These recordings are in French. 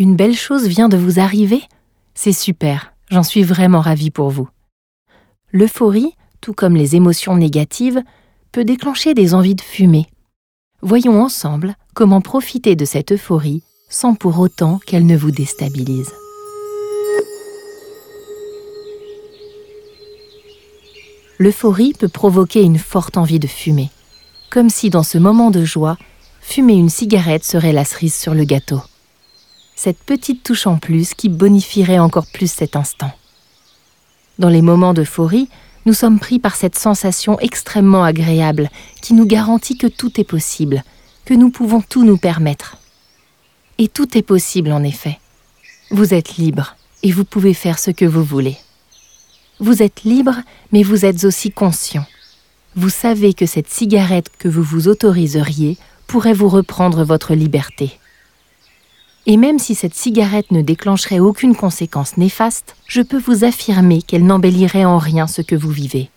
Une belle chose vient de vous arriver? C'est super, j'en suis vraiment ravie pour vous. L'euphorie, tout comme les émotions négatives, peut déclencher des envies de fumer. Voyons ensemble comment profiter de cette euphorie sans pour autant qu'elle ne vous déstabilise. L'euphorie peut provoquer une forte envie de fumer, comme si dans ce moment de joie, fumer une cigarette serait la cerise sur le gâteau. Cette petite touche en plus qui bonifierait encore plus cet instant. Dans les moments d'euphorie, nous sommes pris par cette sensation extrêmement agréable qui nous garantit que tout est possible, que nous pouvons tout nous permettre. Et tout est possible en effet. Vous êtes libre et vous pouvez faire ce que vous voulez. Vous êtes libre, mais vous êtes aussi conscient. Vous savez que cette cigarette que vous vous autoriseriez pourrait vous reprendre votre liberté. Et même si cette cigarette ne déclencherait aucune conséquence néfaste, je peux vous affirmer qu'elle n'embellirait en rien ce que vous vivez.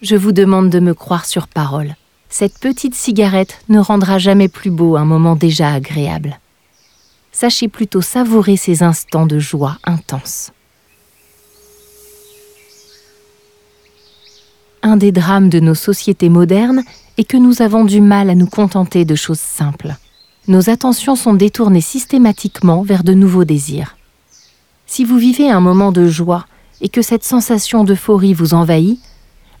Je vous demande de me croire sur parole. Cette petite cigarette ne rendra jamais plus beau un moment déjà agréable sachez plutôt savourer ces instants de joie intense. Un des drames de nos sociétés modernes est que nous avons du mal à nous contenter de choses simples. Nos attentions sont détournées systématiquement vers de nouveaux désirs. Si vous vivez un moment de joie et que cette sensation d'euphorie vous envahit,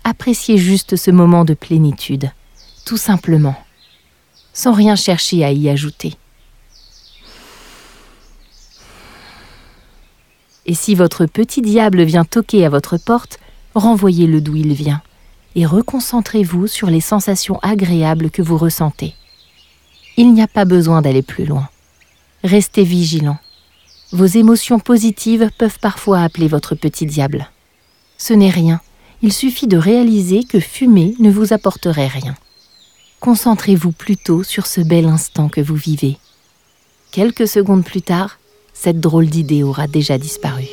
appréciez juste ce moment de plénitude, tout simplement, sans rien chercher à y ajouter. Et si votre petit diable vient toquer à votre porte, renvoyez-le d'où il vient et reconcentrez-vous sur les sensations agréables que vous ressentez. Il n'y a pas besoin d'aller plus loin. Restez vigilant. Vos émotions positives peuvent parfois appeler votre petit diable. Ce n'est rien, il suffit de réaliser que fumer ne vous apporterait rien. Concentrez-vous plutôt sur ce bel instant que vous vivez. Quelques secondes plus tard, cette drôle d'idée aura déjà disparu.